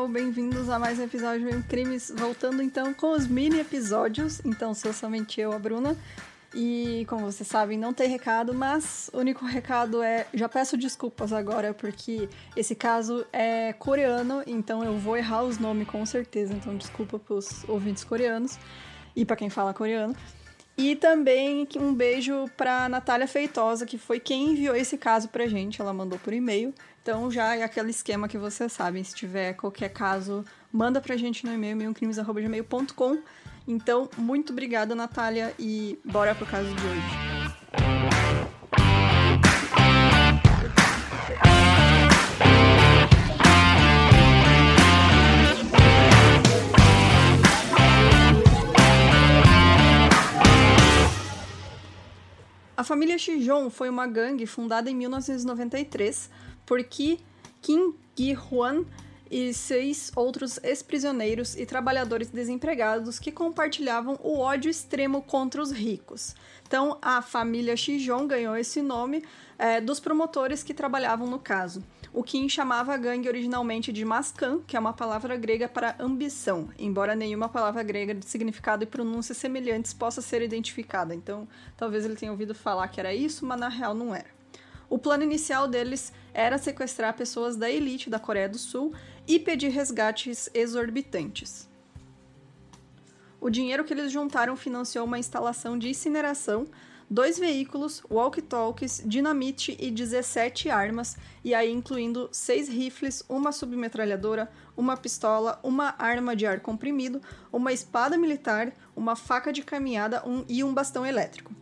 pessoal, bem-vindos a mais um episódio em Crimes. Voltando então com os mini episódios. Então, sou somente eu, a Bruna. E como vocês sabem, não tem recado, mas o único recado é: já peço desculpas agora, porque esse caso é coreano, então eu vou errar os nomes com certeza. Então, desculpa pros ouvintes coreanos e para quem fala coreano. E também um beijo para Natália Feitosa, que foi quem enviou esse caso pra gente. Ela mandou por e-mail. Então já é aquele esquema que vocês sabem. Se tiver qualquer caso, manda pra gente no e-mail, meiocrimes.gmail.com. Então, muito obrigada, Natália, e bora pro caso de hoje. A família Shijon foi uma gangue fundada em 1993 por Ki Kim Gi-hwan e seis outros ex-prisioneiros e trabalhadores desempregados que compartilhavam o ódio extremo contra os ricos. Então, a família Shijon ganhou esse nome é, dos promotores que trabalhavam no caso. O Kim chamava a gangue originalmente de Mascan, que é uma palavra grega para ambição, embora nenhuma palavra grega de significado e pronúncia semelhantes possa ser identificada. Então, talvez ele tenha ouvido falar que era isso, mas na real não era. O plano inicial deles era sequestrar pessoas da elite da Coreia do Sul e pedir resgates exorbitantes. O dinheiro que eles juntaram financiou uma instalação de incineração, dois veículos, walkie-talkies, dinamite e 17 armas, e aí incluindo seis rifles, uma submetralhadora, uma pistola, uma arma de ar comprimido, uma espada militar, uma faca de caminhada um, e um bastão elétrico.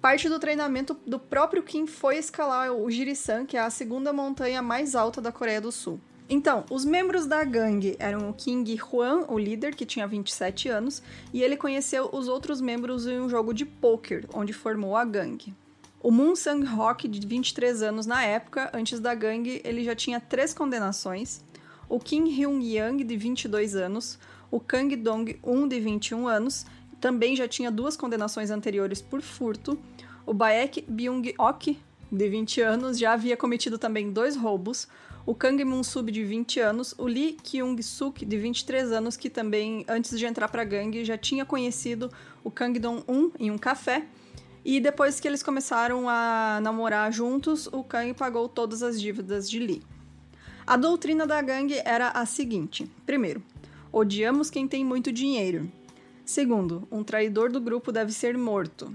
Parte do treinamento do próprio Kim foi escalar o Jirisan, que é a segunda montanha mais alta da Coreia do Sul. Então, os membros da gangue eram o King Hwan, o líder, que tinha 27 anos, e ele conheceu os outros membros em um jogo de poker, onde formou a gangue. O Moon Sang Rock, de 23 anos na época, antes da gangue, ele já tinha três condenações. O Kim Hyun Yang, de 22 anos. O Kang Dong-un, de 21 anos. Também já tinha duas condenações anteriores por furto. O Baek Byung-ok, de 20 anos, já havia cometido também dois roubos o Kang Moon-sub, de 20 anos, o Lee Kyung-suk, de 23 anos, que também, antes de entrar pra gangue, já tinha conhecido o Kang Dong-un em um café, e depois que eles começaram a namorar juntos, o Kang pagou todas as dívidas de Lee. A doutrina da gangue era a seguinte: primeiro, odiamos quem tem muito dinheiro. Segundo, um traidor do grupo deve ser morto.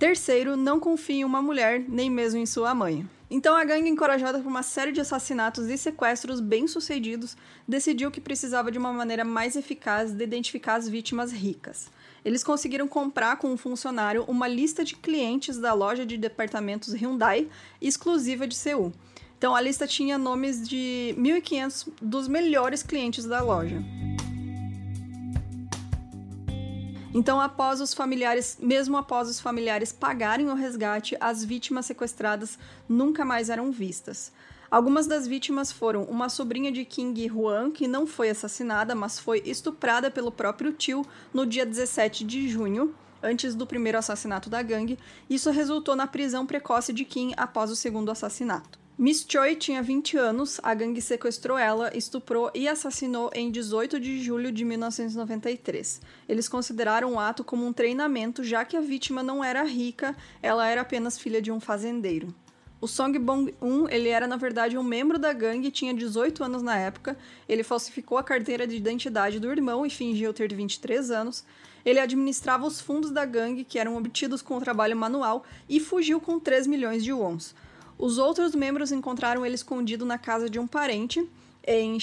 Terceiro, não confie em uma mulher, nem mesmo em sua mãe. Então a gangue, encorajada por uma série de assassinatos e sequestros bem-sucedidos, decidiu que precisava de uma maneira mais eficaz de identificar as vítimas ricas. Eles conseguiram comprar com um funcionário uma lista de clientes da loja de departamentos Hyundai exclusiva de Seul. Então a lista tinha nomes de 1.500 dos melhores clientes da loja. Então, após os familiares, mesmo após os familiares pagarem o resgate, as vítimas sequestradas nunca mais eram vistas. Algumas das vítimas foram uma sobrinha de King Huan, que não foi assassinada, mas foi estuprada pelo próprio tio no dia 17 de junho, antes do primeiro assassinato da gangue. Isso resultou na prisão precoce de Kim após o segundo assassinato. Miss Choi tinha 20 anos, a gangue sequestrou ela, estuprou e assassinou em 18 de julho de 1993. Eles consideraram o ato como um treinamento, já que a vítima não era rica, ela era apenas filha de um fazendeiro. O Song Bong-un, ele era na verdade um membro da gangue, tinha 18 anos na época. Ele falsificou a carteira de identidade do irmão e fingiu ter 23 anos. Ele administrava os fundos da gangue, que eram obtidos com o trabalho manual, e fugiu com 3 milhões de wons. Os outros membros encontraram ele escondido na casa de um parente em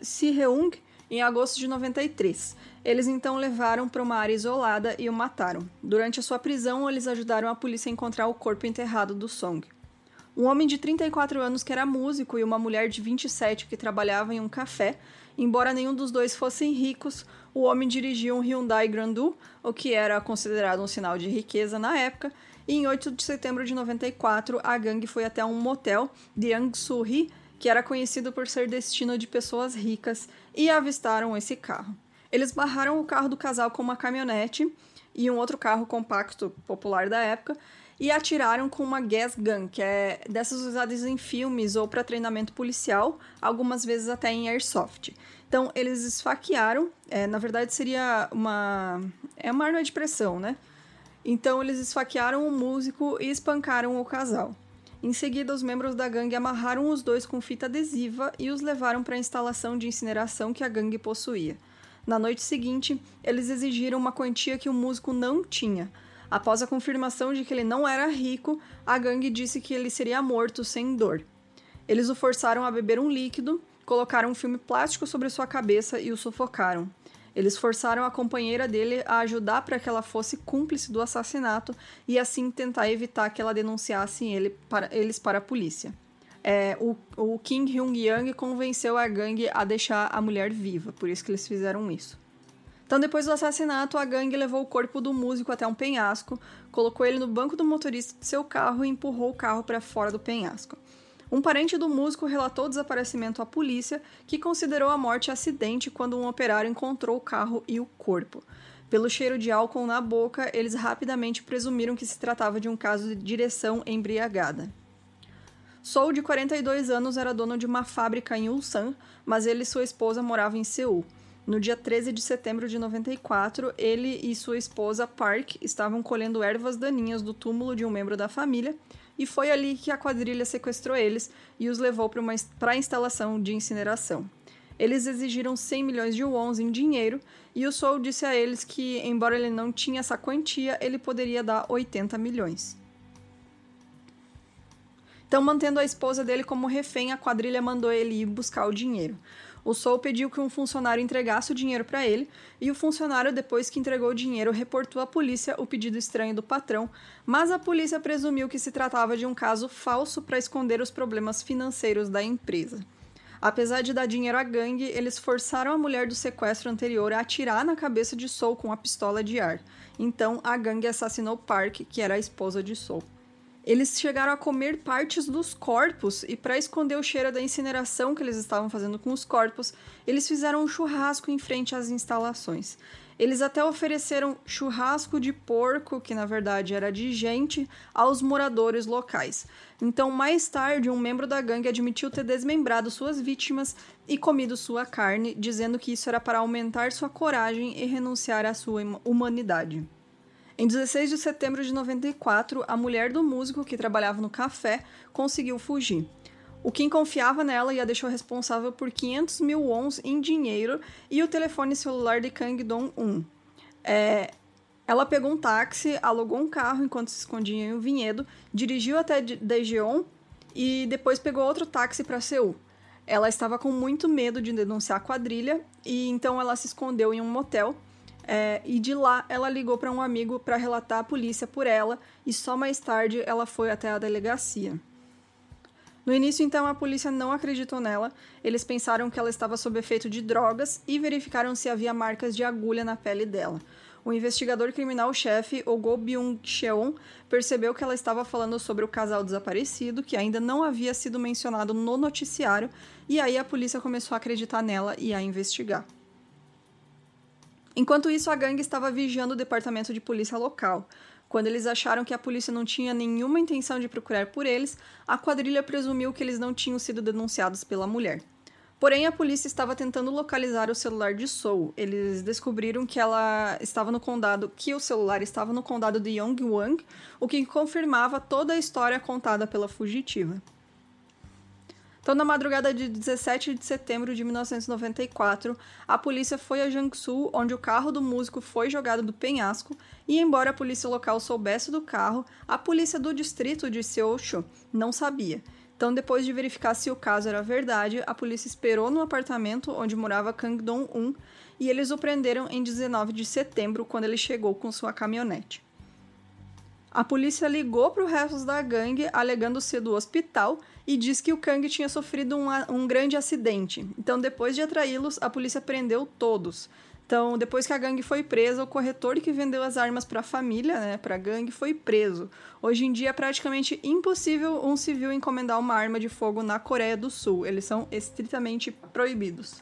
Siheung uh, em agosto de 93. Eles então levaram para uma área isolada e o mataram. Durante a sua prisão, eles ajudaram a polícia a encontrar o corpo enterrado do Song. Um homem de 34 anos que era músico e uma mulher de 27 que trabalhava em um café. Embora nenhum dos dois fossem ricos, o homem dirigia um Hyundai Grandu, o que era considerado um sinal de riqueza na época, e em 8 de setembro de 94, a gangue foi até um motel de Yangsuri, que era conhecido por ser destino de pessoas ricas, e avistaram esse carro. Eles barraram o carro do casal com uma caminhonete e um outro carro compacto popular da época, e atiraram com uma gas gun, que é dessas usadas em filmes ou para treinamento policial, algumas vezes até em airsoft. Então eles esfaquearam, é, na verdade seria uma é uma arma de pressão, né? Então eles esfaquearam o músico e espancaram o casal. Em seguida, os membros da gangue amarraram os dois com fita adesiva e os levaram para a instalação de incineração que a gangue possuía. Na noite seguinte, eles exigiram uma quantia que o músico não tinha. Após a confirmação de que ele não era rico, a gangue disse que ele seria morto sem dor. Eles o forçaram a beber um líquido, colocaram um filme plástico sobre sua cabeça e o sufocaram. Eles forçaram a companheira dele a ajudar para que ela fosse cúmplice do assassinato e assim tentar evitar que ela denunciasse ele para, eles para a polícia. É, o, o Kim Hyung-yang convenceu a gangue a deixar a mulher viva, por isso que eles fizeram isso. Então, depois do assassinato, a gangue levou o corpo do músico até um penhasco, colocou ele no banco do motorista de seu carro e empurrou o carro para fora do penhasco. Um parente do músico relatou o desaparecimento à polícia, que considerou a morte acidente quando um operário encontrou o carro e o corpo. Pelo cheiro de álcool na boca, eles rapidamente presumiram que se tratava de um caso de direção embriagada. Soul, de 42 anos, era dono de uma fábrica em Ulsan, mas ele e sua esposa moravam em Seul. No dia 13 de setembro de 94, ele e sua esposa Park estavam colhendo ervas daninhas do túmulo de um membro da família e foi ali que a quadrilha sequestrou eles e os levou para a instalação de incineração. Eles exigiram 100 milhões de wons em dinheiro e o Soul disse a eles que, embora ele não tinha essa quantia, ele poderia dar 80 milhões. Então, mantendo a esposa dele como refém, a quadrilha mandou ele ir buscar o dinheiro. O Soul pediu que um funcionário entregasse o dinheiro para ele, e o funcionário, depois que entregou o dinheiro, reportou à polícia o pedido estranho do patrão, mas a polícia presumiu que se tratava de um caso falso para esconder os problemas financeiros da empresa. Apesar de dar dinheiro à gangue, eles forçaram a mulher do sequestro anterior a atirar na cabeça de Soul com a pistola de ar. Então, a gangue assassinou Park, que era a esposa de Soul. Eles chegaram a comer partes dos corpos e para esconder o cheiro da incineração que eles estavam fazendo com os corpos, eles fizeram um churrasco em frente às instalações. Eles até ofereceram churrasco de porco, que na verdade era de gente, aos moradores locais. Então, mais tarde, um membro da gangue admitiu ter desmembrado suas vítimas e comido sua carne, dizendo que isso era para aumentar sua coragem e renunciar à sua humanidade. Em 16 de setembro de 94, a mulher do músico que trabalhava no café conseguiu fugir. O Kim confiava nela e a deixou responsável por 500 mil wons em dinheiro e o telefone celular de Kang Dong-un. É, ela pegou um táxi, alugou um carro enquanto se escondia em um vinhedo, dirigiu até Daejeon e depois pegou outro táxi para Seul. Ela estava com muito medo de denunciar a quadrilha e então ela se escondeu em um motel é, e de lá ela ligou para um amigo para relatar a polícia por ela e só mais tarde ela foi até a delegacia. No início, então, a polícia não acreditou nela. Eles pensaram que ela estava sob efeito de drogas e verificaram se havia marcas de agulha na pele dela. O investigador criminal-chefe, Ogo Byung-cheon, percebeu que ela estava falando sobre o casal desaparecido, que ainda não havia sido mencionado no noticiário, e aí a polícia começou a acreditar nela e a investigar. Enquanto isso, a gangue estava vigiando o departamento de polícia local. Quando eles acharam que a polícia não tinha nenhuma intenção de procurar por eles, a quadrilha presumiu que eles não tinham sido denunciados pela mulher. Porém, a polícia estava tentando localizar o celular de Soul. Eles descobriram que ela estava no condado, que o celular estava no condado de Yongwang, o que confirmava toda a história contada pela fugitiva. Então, na madrugada de 17 de setembro de 1994, a polícia foi a Jiangsu, onde o carro do músico foi jogado do penhasco, e embora a polícia local soubesse do carro, a polícia do distrito de Seocho não sabia. Então, depois de verificar se o caso era verdade, a polícia esperou no apartamento onde morava Kang Dong-un e eles o prenderam em 19 de setembro, quando ele chegou com sua caminhonete. A polícia ligou para o resto da gangue, alegando ser do hospital, e diz que o Kang tinha sofrido um, um grande acidente. Então, depois de atraí-los, a polícia prendeu todos. Então, depois que a gangue foi presa, o corretor que vendeu as armas para a família, né, para a gangue, foi preso. Hoje em dia é praticamente impossível um civil encomendar uma arma de fogo na Coreia do Sul. Eles são estritamente proibidos.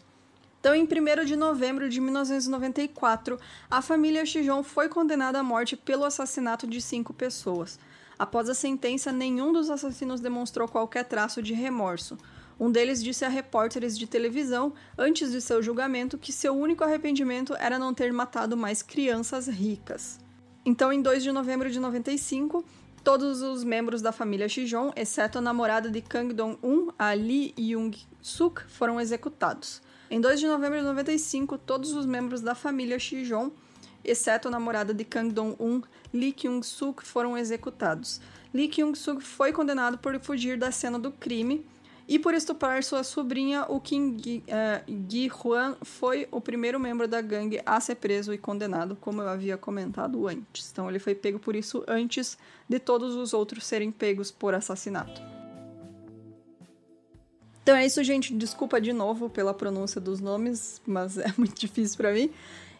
Então, em 1 de novembro de 1994, a família Chijon foi condenada à morte pelo assassinato de cinco pessoas. Após a sentença, nenhum dos assassinos demonstrou qualquer traço de remorso. Um deles disse a repórteres de televisão, antes de seu julgamento, que seu único arrependimento era não ter matado mais crianças ricas. Então, em 2 de novembro de 95, todos os membros da família Shijon, exceto a namorada de Kang Dong-un, a Lee Young-suk, foram executados. Em 2 de novembro de 95, todos os membros da família Shijon exceto a namorada de Kang Dong-un, Lee Kyung-suk, foram executados. Lee Kyung-suk foi condenado por fugir da cena do crime e por estuprar sua sobrinha, o Kim Gi-hwan foi o primeiro membro da gangue a ser preso e condenado, como eu havia comentado antes. Então ele foi pego por isso antes de todos os outros serem pegos por assassinato. Então é isso, gente. Desculpa de novo pela pronúncia dos nomes, mas é muito difícil para mim.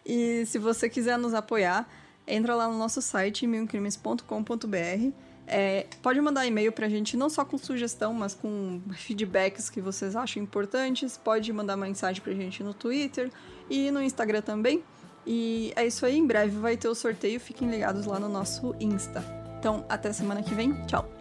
E se você quiser nos apoiar, entra lá no nosso site, milcrimes.com.br. É, pode mandar e-mail pra gente, não só com sugestão, mas com feedbacks que vocês acham importantes. Pode mandar mensagem pra gente no Twitter e no Instagram também. E é isso aí, em breve vai ter o sorteio, fiquem ligados lá no nosso Insta. Então, até semana que vem, tchau!